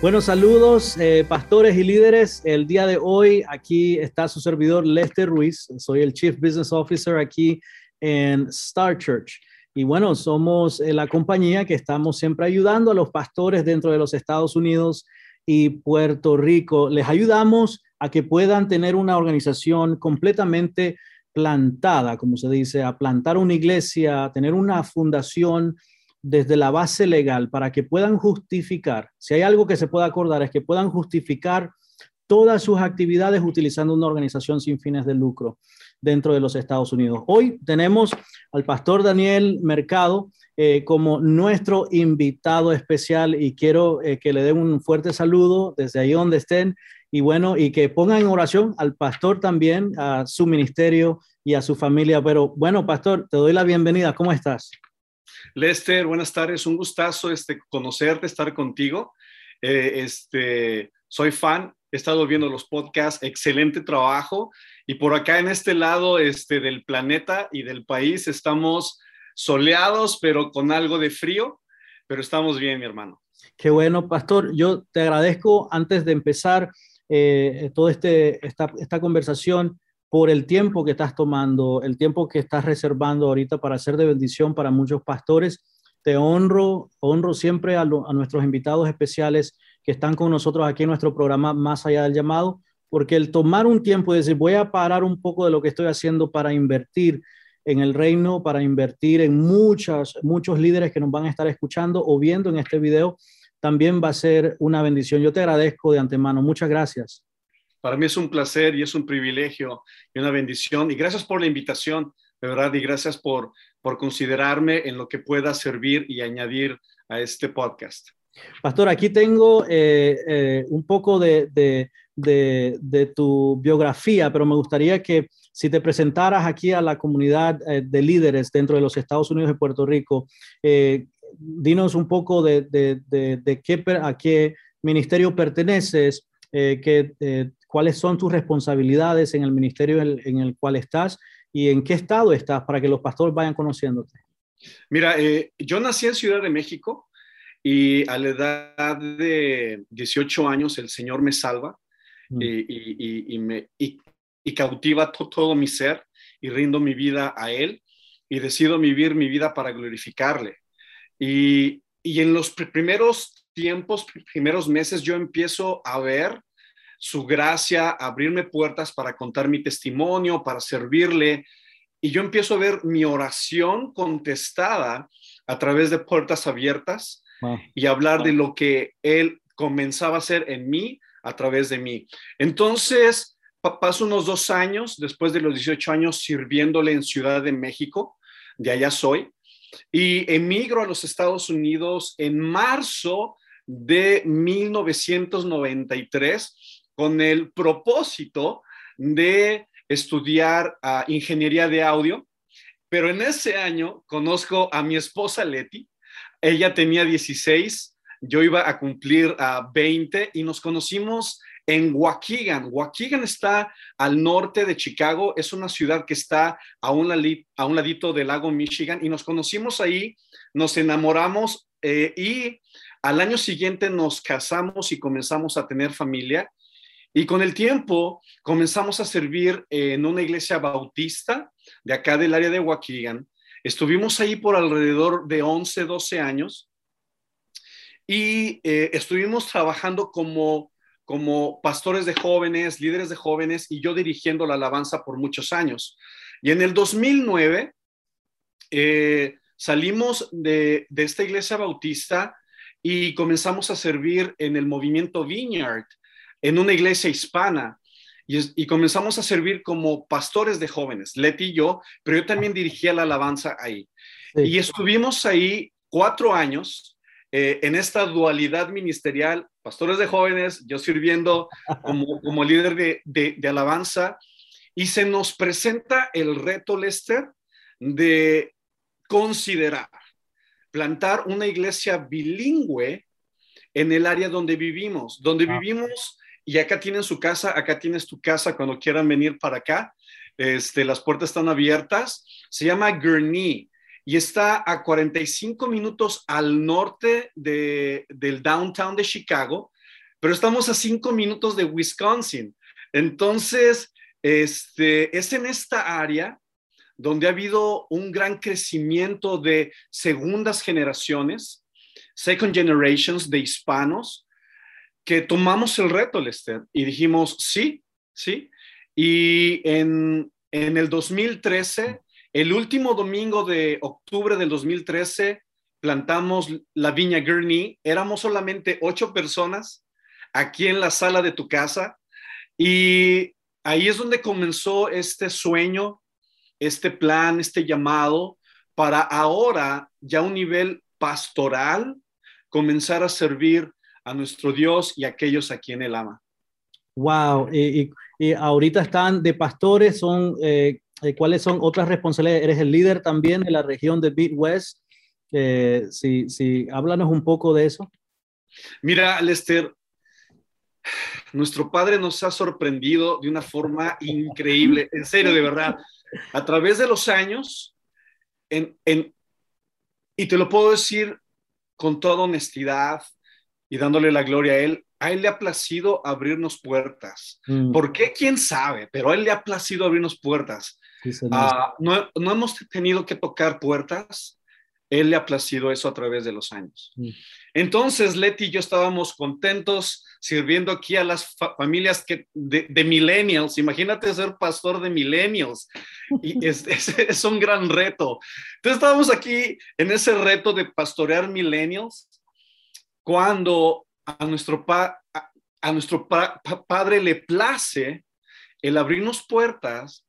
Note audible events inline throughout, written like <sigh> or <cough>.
Bueno, saludos eh, pastores y líderes. El día de hoy aquí está su servidor Lester Ruiz. Soy el Chief Business Officer aquí en Star Church. Y bueno, somos eh, la compañía que estamos siempre ayudando a los pastores dentro de los Estados Unidos y Puerto Rico. Les ayudamos a que puedan tener una organización completamente plantada, como se dice, a plantar una iglesia, tener una fundación desde la base legal para que puedan justificar, si hay algo que se pueda acordar, es que puedan justificar todas sus actividades utilizando una organización sin fines de lucro dentro de los Estados Unidos. Hoy tenemos al pastor Daniel Mercado eh, como nuestro invitado especial y quiero eh, que le den un fuerte saludo desde ahí donde estén y bueno, y que pongan en oración al pastor también, a su ministerio y a su familia. Pero bueno, pastor, te doy la bienvenida. ¿Cómo estás? Lester, buenas tardes, un gustazo este, conocerte, estar contigo. Eh, este, soy fan, he estado viendo los podcasts, excelente trabajo. Y por acá en este lado este, del planeta y del país estamos soleados, pero con algo de frío, pero estamos bien, mi hermano. Qué bueno, pastor. Yo te agradezco antes de empezar eh, toda este, esta, esta conversación por el tiempo que estás tomando, el tiempo que estás reservando ahorita para ser de bendición para muchos pastores. Te honro, honro siempre a, nuestros invitados especiales que están con nosotros aquí en nuestro programa Más allá del llamado, porque el tomar un tiempo y decir, voy a parar un poco de lo que estoy haciendo para invertir en el reino, para invertir en muchas, muchos líderes que nos van a estar escuchando o viendo en este video, también va a ser una bendición. Yo te agradezco de antemano. Muchas gracias. Para mí es un placer y es un privilegio y una bendición. Y gracias por la invitación, de verdad, y gracias por, por considerarme en lo que pueda servir y añadir a este podcast. Pastor, aquí tengo eh, eh, un poco de, de, de, tu biografía, pero me gustaría que si te presentaras aquí a la comunidad eh, de líderes dentro de los Estados Unidos y Puerto Rico, dinos un poco de, qué, a qué ministerio perteneces, que cuáles son tus responsabilidades en el ministerio en, el cual estás y en qué estado estás para que los pastores vayan conociéndote. Mira, eh, yo nací en Ciudad de México y a la edad de 18 años el Señor me salva mm. y, me, y, cautiva todo mi ser y rindo mi vida a Él y decido vivir mi vida para glorificarle. Y, y en los primeros tiempos, primeros meses, yo empiezo a ver su gracia, abrirme puertas para contar mi testimonio, para servirle. Y yo empiezo a ver mi oración contestada a través de puertas abiertas y hablar de lo que Él comenzaba a hacer en mí a través de mí. Entonces, paso unos dos años, después de los 18 años, sirviéndole en Ciudad de México, de allá soy, y emigro a los Estados Unidos en marzo de 1993 con el propósito de estudiar ah, ingeniería de audio, pero en ese año conozco a mi esposa Leti, ella tenía 16, yo iba a cumplir a ah, 20 y nos conocimos en Waukegan. Waukegan está al norte de Chicago, es una ciudad que está a un, a un ladito del lago Michigan y nos conocimos ahí, nos enamoramos eh, y al año siguiente nos casamos y comenzamos a tener familia. Y con el tiempo comenzamos a servir en una iglesia bautista de acá del área de Waukegan. Estuvimos ahí por alrededor de 11, 12 años y eh, estuvimos trabajando como, como pastores de jóvenes, líderes de jóvenes y yo dirigiendo la alabanza por muchos años. Y en el 2009 eh, salimos de, de esta iglesia bautista y comenzamos a servir en el movimiento Vineyard en una iglesia hispana y, comenzamos a servir como pastores de jóvenes, Leti y yo, pero yo también dirigía la alabanza ahí. Y estuvimos ahí cuatro años eh, en esta dualidad ministerial, pastores de jóvenes, yo sirviendo <laughs> como, como líder de, de, alabanza. Y se nos presenta el reto, Lester, de considerar plantar una iglesia bilingüe en el área donde vivimos, donde Ah. vivimos y acá tienen su casa, acá tienes tu casa cuando quieran venir para acá. Este, las puertas están abiertas. Se llama Gurnee y está a 45 minutos al norte de, del downtown de Chicago, pero estamos a 5 minutos de Wisconsin. Entonces, este, es en esta área donde ha habido un gran crecimiento de segundas generaciones, second generations de hispanos, que tomamos el reto, Lester, y dijimos, sí, sí. Y en, en el 2013, el último domingo de octubre del 2013, plantamos la viña Gurney. Éramos solamente ocho personas aquí en la sala de tu casa. Y ahí es donde comenzó este sueño, este plan, este llamado para ahora, ya a un nivel pastoral, comenzar a servir a nuestro Dios y a aquellos a quien Él ama. Wow. Y, y- y ahorita están de pastores, son, eh, eh, ¿cuáles son otras responsabilidades? Eres el líder también de la región de Midwest. Eh, sí, sí, háblanos un poco de eso. Mira, Lester, nuestro Padre nos ha sorprendido de una forma increíble, en serio, de verdad. A través de los años, en, en- y te lo puedo decir con toda honestidad y dándole la gloria a Él, a Él le ha placido abrirnos puertas. Mm, ¿Por qué? ¿Quién sabe? Pero a Él le ha placido abrirnos puertas. sí. Ah, no, no hemos tenido que tocar puertas. Él le ha placido eso a través de los años. Mm. Entonces, Leti y yo estábamos contentos sirviendo aquí a las fa- familias que, de, de millennials. Imagínate ser pastor de millennials. Y <laughs> es, es- es un gran reto. Entonces, estábamos aquí en ese reto de pastorear millennials cuando a nuestro, padre le place el abrirnos puertas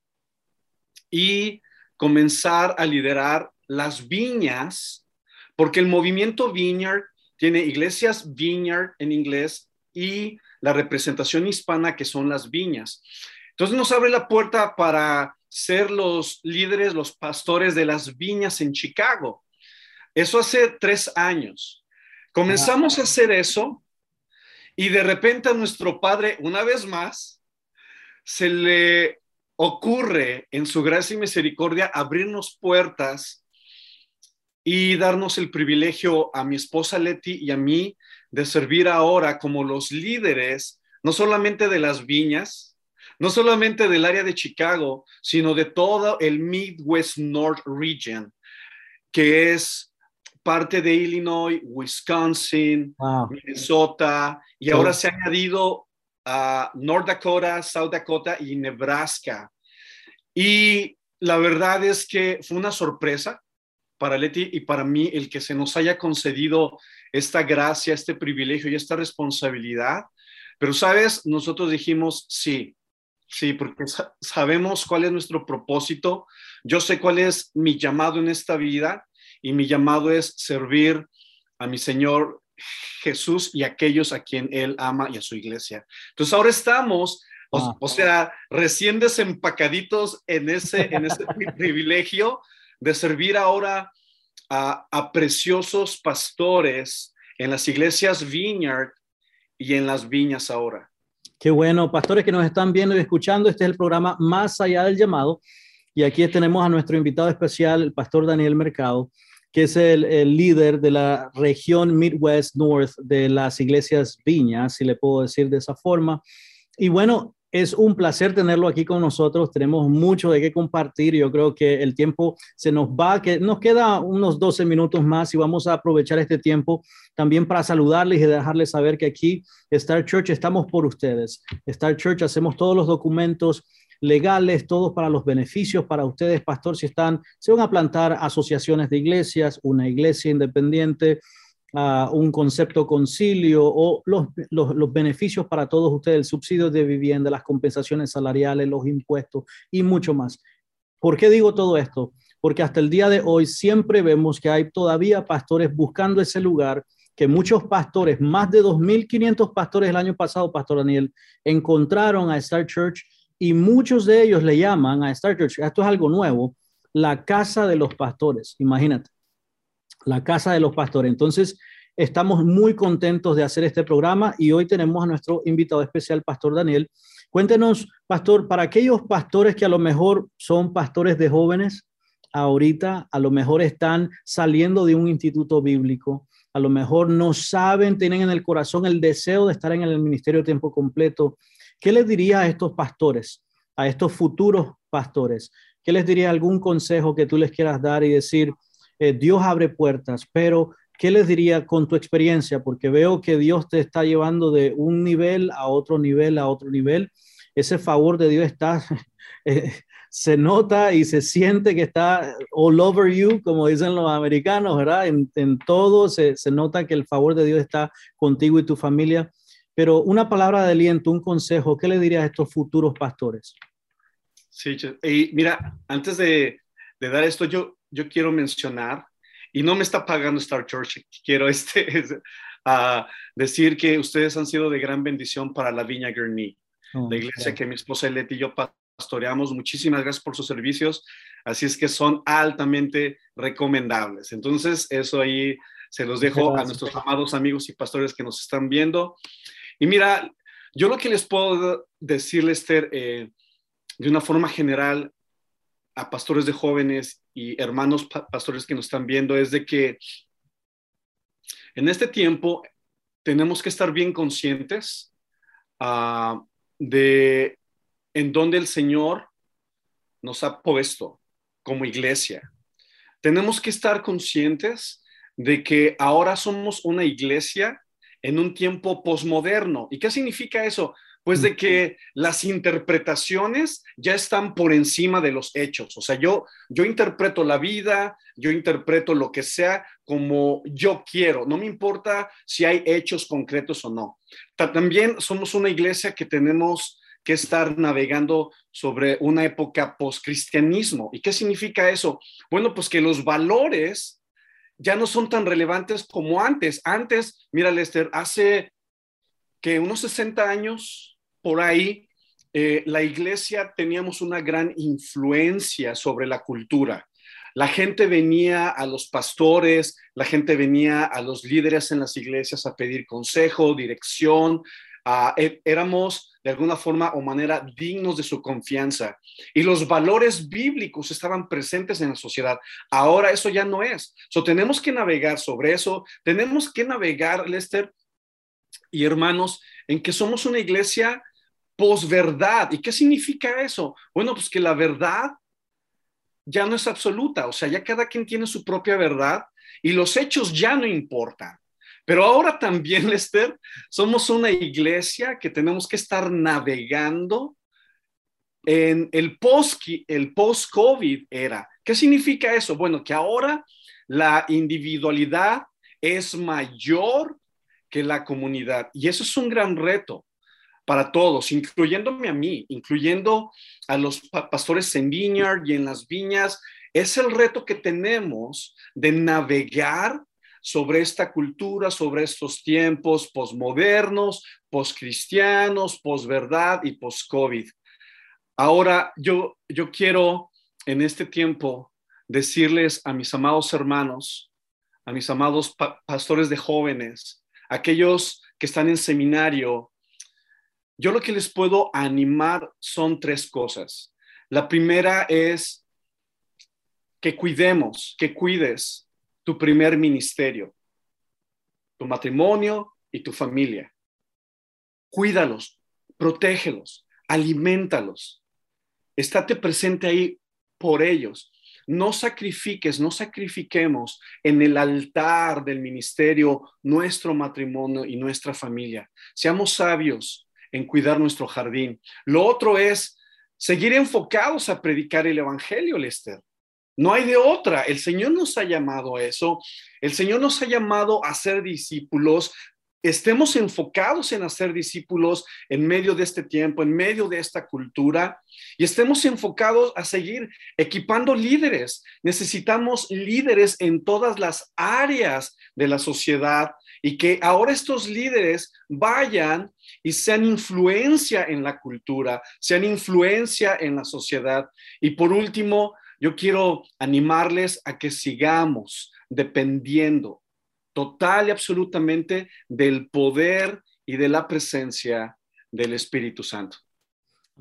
y comenzar a liderar las viñas, porque el movimiento Vineyard tiene iglesias Vineyard en inglés y la representación hispana que son las viñas. Entonces nos abre la puerta para ser los líderes, los pastores de las viñas en Chicago. Eso hace tres años. Comenzamos a hacer eso y de repente a nuestro padre, una vez más, se le ocurre en su gracia y misericordia abrirnos puertas y darnos el privilegio a mi esposa Leti y a mí de servir ahora como los líderes, no solamente de las viñas, no solamente del área de Chicago, sino de todo el Midwest North Region, que es parte de Illinois, Wisconsin, Wow. Minnesota, y Sí. ahora se ha añadido a North Dakota, South Dakota y Nebraska. Y la verdad es que fue una sorpresa para Leti y para mí el que se nos haya concedido esta gracia, este privilegio y esta responsabilidad. Pero, ¿sabes? Nosotros dijimos sí, sí, porque sa- sabemos cuál es nuestro propósito. Yo sé cuál es mi llamado en esta vida y mi llamado es servir a mi Señor Jesús y a aquellos a quien Él ama y a su iglesia. Entonces ahora estamos, o, Ah. o sea, recién desempacaditos en ese, en ese pri- <laughs> privilegio de servir ahora a, a preciosos pastores en las iglesias Vineyard y en las viñas ahora. Qué bueno, pastores que nos están viendo y escuchando, este es el programa Más allá del llamado. Y aquí tenemos a nuestro invitado especial, el pastor Daniel Mercado, que es el, líder de la región Midwest North de las iglesias Viñas, si le puedo decir de esa forma. Y bueno, es un placer tenerlo aquí con nosotros. Tenemos mucho de qué compartir. Yo creo que el tiempo se nos va, que nos queda unos 12 minutos más y vamos a aprovechar este tiempo también para saludarles y dejarles saber que aquí Star Church estamos por ustedes. Star Church hacemos todos los documentos legales, todos para los beneficios para ustedes, pastor, si están, se van a plantar asociaciones de iglesias, una iglesia independiente, uh, un concepto concilio o los, los, los, beneficios para todos ustedes, el subsidio de vivienda, las compensaciones salariales, los impuestos y mucho más. ¿Por qué digo todo esto? Porque hasta el día de hoy siempre vemos que hay todavía pastores buscando ese lugar que muchos pastores, más de 2.500 pastores el año pasado, Pastor Daniel, encontraron a Star Church y muchos de ellos le llaman a Star Church, esto es algo nuevo, la casa de los pastores, imagínate, la casa de los pastores. Entonces, estamos muy contentos de hacer este programa y hoy tenemos a nuestro invitado especial, Pastor Daniel. Cuéntenos, Pastor, para aquellos pastores que a lo mejor son pastores de jóvenes, ahorita a lo mejor están saliendo de un instituto bíblico, a lo mejor no saben, tienen en el corazón el deseo de estar en el ministerio de tiempo completo. ¿Qué les diría a estos pastores, a estos futuros pastores? ¿Qué les diría algún consejo que tú les quieras dar y decir, eh, Dios abre puertas, pero ¿qué les diría con tu experiencia? Porque veo que Dios te está llevando de un nivel a otro nivel, a otro nivel. Ese favor de Dios está <laughs> eh, se nota y se siente que está all over you, como dicen los americanos, ¿verdad? En, todo se, nota que el favor de Dios está contigo y tu familia. Pero una palabra de aliento, un consejo, ¿qué le dirías a estos futuros pastores? Sí, y mira, antes de, dar esto, yo, yo quiero mencionar, y no me está pagando Star Church, quiero este, <laughs> decir que ustedes han sido de gran bendición para la Viña Gurney, oh, la iglesia que mi esposa Leti y yo pastoreamos. Muchísimas gracias por sus servicios. Así es que son altamente recomendables. Entonces, eso ahí se los dejo a nuestros amados amigos y pastores que nos están viendo. Y mira, yo lo que les puedo decir, Lester, eh, de una forma general a pastores de jóvenes y hermanos pastores que nos están viendo es de que en este tiempo tenemos que estar bien conscientes uh, de en donde el Señor nos ha puesto como iglesia. Tenemos que estar conscientes de que ahora somos una iglesia en un tiempo posmoderno. ¿Y qué significa eso? Pues de que las interpretaciones ya están por encima de los hechos. O sea, yo, yo interpreto la vida, yo interpreto lo que sea como yo quiero. No me importa si hay hechos concretos o no. También somos una iglesia que tenemos que estar navegando sobre una época post-cristianismo. ¿Y qué significa eso? Bueno, pues que los valores ya no son tan relevantes como antes. Antes, mira, Lester, hace que unos 60 años por ahí, eh, la iglesia teníamos una gran influencia sobre la cultura. La gente venía a los pastores, la gente venía a los líderes en las iglesias a pedir consejo, dirección. Ah, e, éramos de alguna forma o manera dignos de su confianza. Y los valores bíblicos estaban presentes en la sociedad. Ahora eso ya no es. So, tenemos que navegar sobre eso. Tenemos que navegar, Lester y hermanos, en que somos una iglesia posverdad. ¿Y qué significa eso? Bueno, pues que la verdad ya no es absoluta. O sea, ya cada quien tiene su propia verdad y los hechos ya no importan. Pero ahora también, <laughs> Lester, somos una iglesia que tenemos que estar navegando en el post el post COVID era. ¿Qué significa eso? Bueno, que ahora la individualidad es mayor que la comunidad y eso es un gran reto para todos, incluyéndome a mí, incluyendo a los pastores en Vineyard y en las viñas. Es el reto que tenemos de navegar sobre esta cultura, sobre estos tiempos posmodernos, poscristianos, posverdad y post-COVID. Ahora, yo, yo quiero en este tiempo decirles a mis amados hermanos, a mis amados pastores de jóvenes, aquellos que están en seminario, yo lo que les puedo animar son tres cosas. La primera es que cuidemos, que cuides tu primer ministerio, tu matrimonio y tu familia. Cuídalos, protégelos, alimentalos. Estate presente ahí por ellos. No sacrifiques, no sacrifiquemos en el altar del ministerio nuestro matrimonio y nuestra familia. Seamos sabios en cuidar nuestro jardín. Lo otro es seguir enfocados a predicar el Evangelio, Lester. No hay de otra. El Señor nos ha llamado a eso. El Señor nos ha llamado a ser discípulos. Estemos enfocados en hacer discípulos en medio de este tiempo, en medio de esta cultura, y estemos enfocados a seguir equipando líderes. Necesitamos líderes en todas las áreas de la sociedad y que ahora estos líderes vayan y sean influencia en la cultura, sean influencia en la sociedad. Y por último, yo quiero animarles a que sigamos dependiendo total y absolutamente del poder y de la presencia del Espíritu Santo.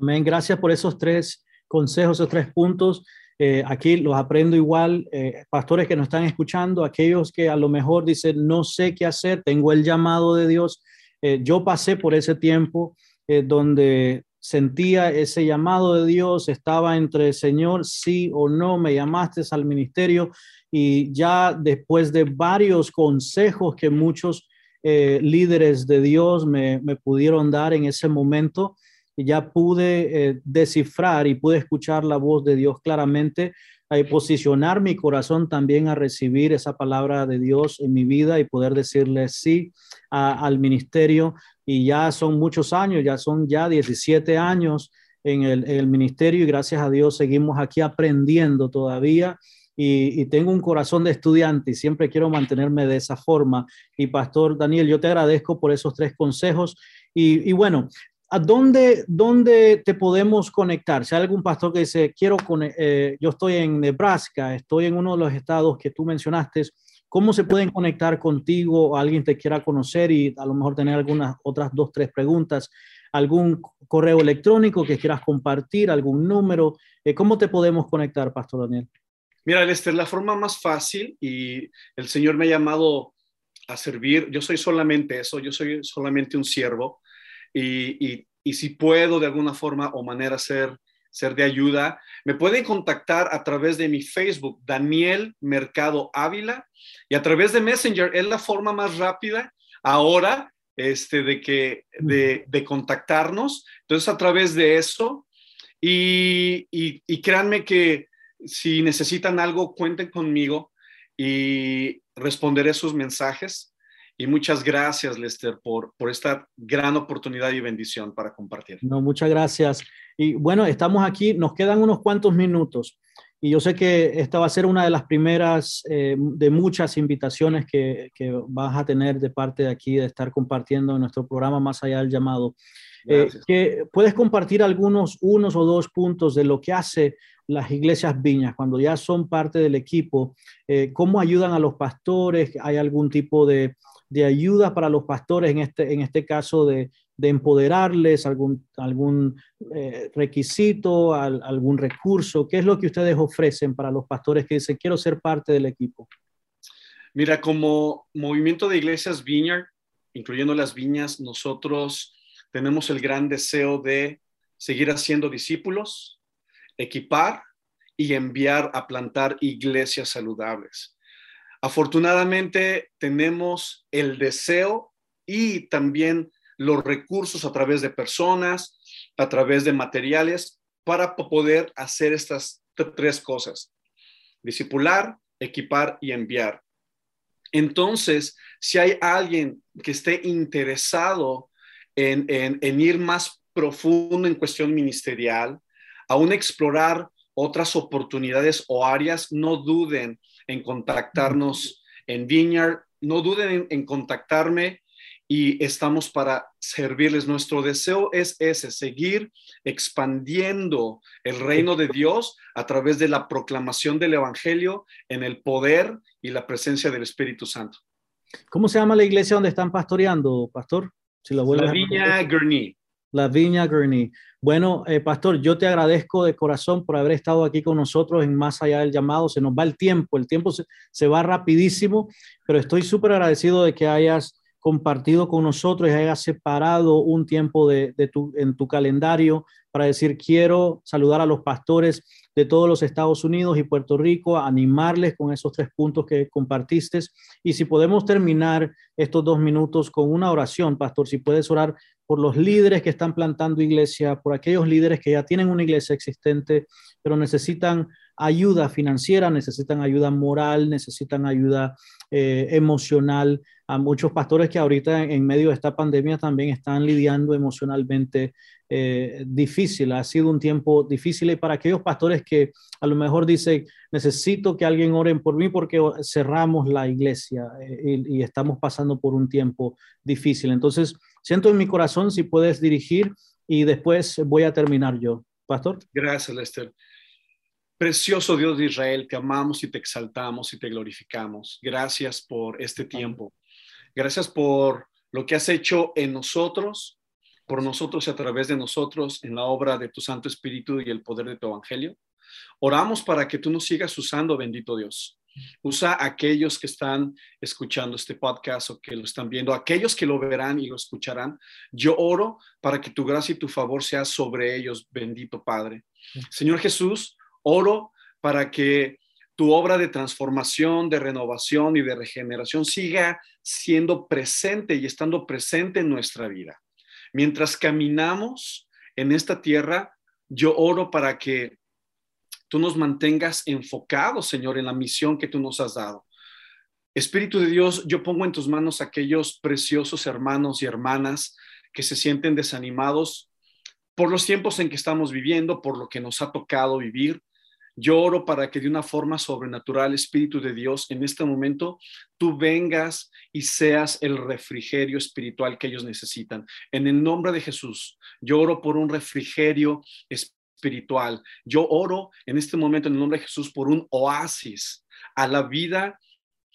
Amén. Gracias por esos tres consejos, esos tres puntos. Eh, aquí los aprendo igual, eh, pastores que nos están escuchando, aquellos que a lo mejor dicen, no sé qué hacer, tengo el llamado de Dios. Eh, yo pasé por ese tiempo donde sentía ese llamado de Dios, estaba entre Señor, sí o no, me llamaste al ministerio y ya después de varios consejos que muchos líderes de Dios me, me pudieron dar en ese momento, ya pude eh, descifrar y pude escuchar la voz de Dios claramente, y posicionar mi corazón también a recibir esa palabra de Dios en mi vida y poder decirle sí al ministerio. Y ya son muchos años, ya son ya 17 años en el, ministerio y gracias a Dios seguimos aquí aprendiendo todavía. Y, tengo un corazón de estudiante y siempre quiero mantenerme de esa forma. Y Pastor Daniel, yo te agradezco por esos tres consejos. Y, bueno, ¿a dónde, dónde te podemos conectar? Si hay algún pastor que dice, quiero, eh, yo estoy en Nebraska, estoy en uno de los estados que tú mencionaste, ¿cómo se pueden conectar contigo? Alguien te quiera conocer y a lo mejor tener algunas otras dos, tres preguntas, algún correo electrónico que quieras compartir, algún número. Eh, ¿Cómo te podemos conectar, Pastor Daniel? Mira, Lester, la forma más fácil y el Señor me ha llamado a servir. Yo soy solamente eso, yo soy solamente un siervo y, si puedo de alguna forma o manera ser, ser de ayuda, me pueden contactar a través de mi Facebook, Daniel Mercado Ávila, y a través de Messenger. Es la forma más rápida ahora este, de, que, de, contactarnos. Entonces, a través de eso, y, y, créanme que si necesitan algo, cuenten conmigo y responderé sus mensajes. Y muchas gracias, Lester, por, por esta gran oportunidad y bendición para compartir. No, muchas gracias. Y bueno, estamos aquí, nos quedan unos cuantos minutos. Y yo sé que esta va a ser una de las primeras eh, de muchas invitaciones que, que, vas a tener de parte de aquí, de estar compartiendo en nuestro programa Más allá del llamado. Eh, que puedes compartir algunos, unos o dos puntos de lo que hace las iglesias viñas cuando ya son parte del equipo, eh, cómo ayudan a los pastores, hay algún tipo de, de ayuda para los pastores, en este, en este caso de, empoderarles, algún, algún eh, requisito, algún recurso? ¿Qué es lo que ustedes ofrecen para los pastores que dicen, quiero ser parte del equipo? Mira, como movimiento de iglesias Vineyard, incluyendo las viñas, nosotros tenemos el gran deseo de seguir haciendo discípulos, equipar y enviar a plantar iglesias saludables. Afortunadamente tenemos el deseo y también los recursos a través de personas, a través de materiales, para poder hacer estas tres cosas. Discipular, equipar y enviar. Entonces, si hay alguien que esté interesado en, en ir más profundo en cuestión ministerial, aún explorar otras oportunidades o áreas, no duden en contactarnos en Vineyard. No duden en, contactarme y estamos para servirles. Nuestro deseo es ese, seguir expandiendo el reino de Dios a través de la proclamación del Evangelio en el poder y la presencia del Espíritu Santo. ¿Cómo se llama la iglesia donde están pastoreando, pastor? Si la Viña Gurney. La Viña Gurney. Bueno, eh, pastor, yo te agradezco de corazón por haber estado aquí con nosotros en Más Allá del Llamado. Se nos va el tiempo, el tiempo se, va rapidísimo, pero estoy súper agradecido de que hayas compartido con nosotros y hayas separado un tiempo de, tu, en tu calendario para decir, quiero saludar a los pastores de todos los Estados Unidos y Puerto Rico, animarles con esos tres puntos que compartiste. Y si podemos terminar estos dos minutos con una oración, pastor, si puedes orar por los líderes que están plantando iglesia, por aquellos líderes que ya tienen una iglesia existente, pero necesitan ayuda financiera, necesitan ayuda moral, necesitan ayuda eh, emocional. A muchos pastores que ahorita en medio de esta pandemia también están lidiando emocionalmente eh, difícil. Ha sido un tiempo difícil y para aquellos pastores que a lo mejor dicen, necesito que alguien oren por mí porque cerramos la iglesia eh, y, estamos pasando por un tiempo difícil. Entonces, siento en mi corazón si puedes dirigir y después voy a terminar yo. Pastor. Gracias, Lester. Precioso Dios de Israel, te amamos y te exaltamos y te glorificamos. Gracias por este tiempo. Gracias por lo que has hecho en nosotros, por nosotros y a través de nosotros en la obra de tu Santo Espíritu y el poder de tu Evangelio. Oramos para que tú nos sigas usando, bendito Dios. Usa a aquellos que están escuchando este podcast o que lo están viendo, aquellos que lo verán y lo escucharán. Yo oro para que tu gracia y tu favor sea sobre ellos, bendito Padre. Señor Jesús, Oro para que tu obra de transformación, de renovación y de regeneración siga siendo presente y estando presente en nuestra vida. Mientras caminamos en esta tierra, yo oro para que tú nos mantengas enfocados, Señor, en la misión que tú nos has dado. Espíritu de Dios, yo pongo en tus manos aquellos preciosos hermanos y hermanas que se sienten desanimados por los tiempos en que estamos viviendo, por lo que nos ha tocado vivir. Yo oro para que de una forma sobrenatural, Espíritu de Dios, en este momento tú vengas y seas el refrigerio espiritual que ellos necesitan. En el nombre de Jesús, yo oro por un refrigerio espiritual. Yo oro en este momento en el nombre de Jesús por un oasis a la vida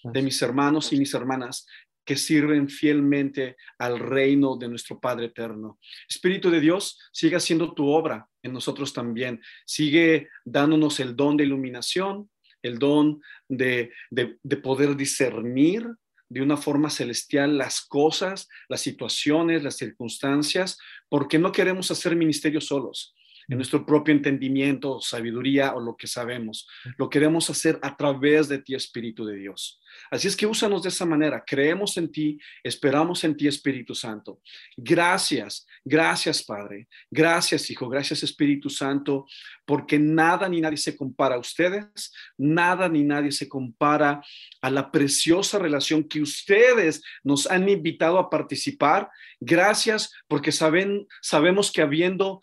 de mis hermanos y mis hermanas que sirven fielmente al reino de nuestro Padre eterno. Espíritu de Dios, siga haciendo tu obra en nosotros también. Sigue dándonos el don de iluminación, el don de, de, poder discernir de una forma celestial las cosas, las situaciones, las circunstancias, porque no queremos hacer ministerio solos en nuestro propio entendimiento, sabiduría o lo que sabemos. Lo queremos hacer a través de ti, Espíritu de Dios. Así es que úsanos de esa manera. Creemos en ti, esperamos en ti, Espíritu Santo. Gracias, gracias, Padre. Gracias, Hijo. Gracias, Espíritu Santo, porque nada ni nadie se compara a ustedes, nada ni nadie se compara a la preciosa relación que ustedes nos han invitado a participar. Gracias, porque saben, sabemos que habiendo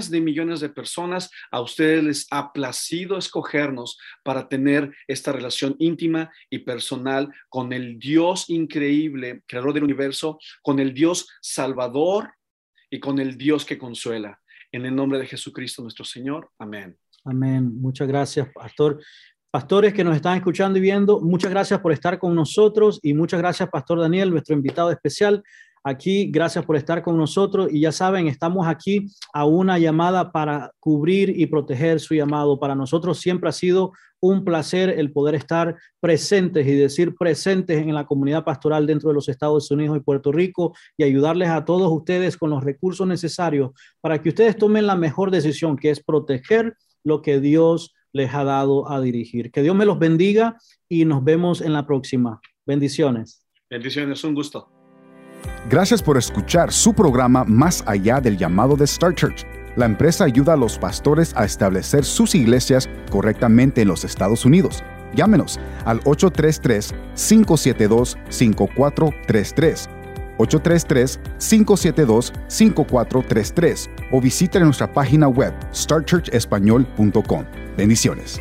millones de millones de personas, a ustedes les ha placido escogernos para tener esta relación íntima y personal con el Dios increíble, creador del universo, con el Dios salvador y con el Dios que consuela. En el nombre de Jesucristo nuestro Señor. Amén. Amén. Muchas gracias, pastor. Pastores que nos están escuchando y viendo, muchas gracias por estar con nosotros y muchas gracias, Pastor Daniel, nuestro invitado especial aquí. Gracias por estar con nosotros y ya saben, estamos aquí a una llamada para cubrir y proteger su llamado. Para nosotros siempre ha sido un placer el poder estar presentes y decir presentes en la comunidad pastoral dentro de los Estados Unidos y Puerto Rico y ayudarles a todos ustedes con los recursos necesarios para que ustedes tomen la mejor decisión, que es proteger lo que Dios les ha dado a dirigir. Que Dios me los bendiga y nos vemos en la próxima. Bendiciones. Bendiciones, un gusto. Gracias por escuchar su programa Más allá del llamado de Star Church. La empresa ayuda a los pastores a establecer sus iglesias correctamente en los Estados Unidos. Llámenos al 833-572-5433. 833-572-5433 o visiten nuestra página web starchurchespañol.com. Bendiciones.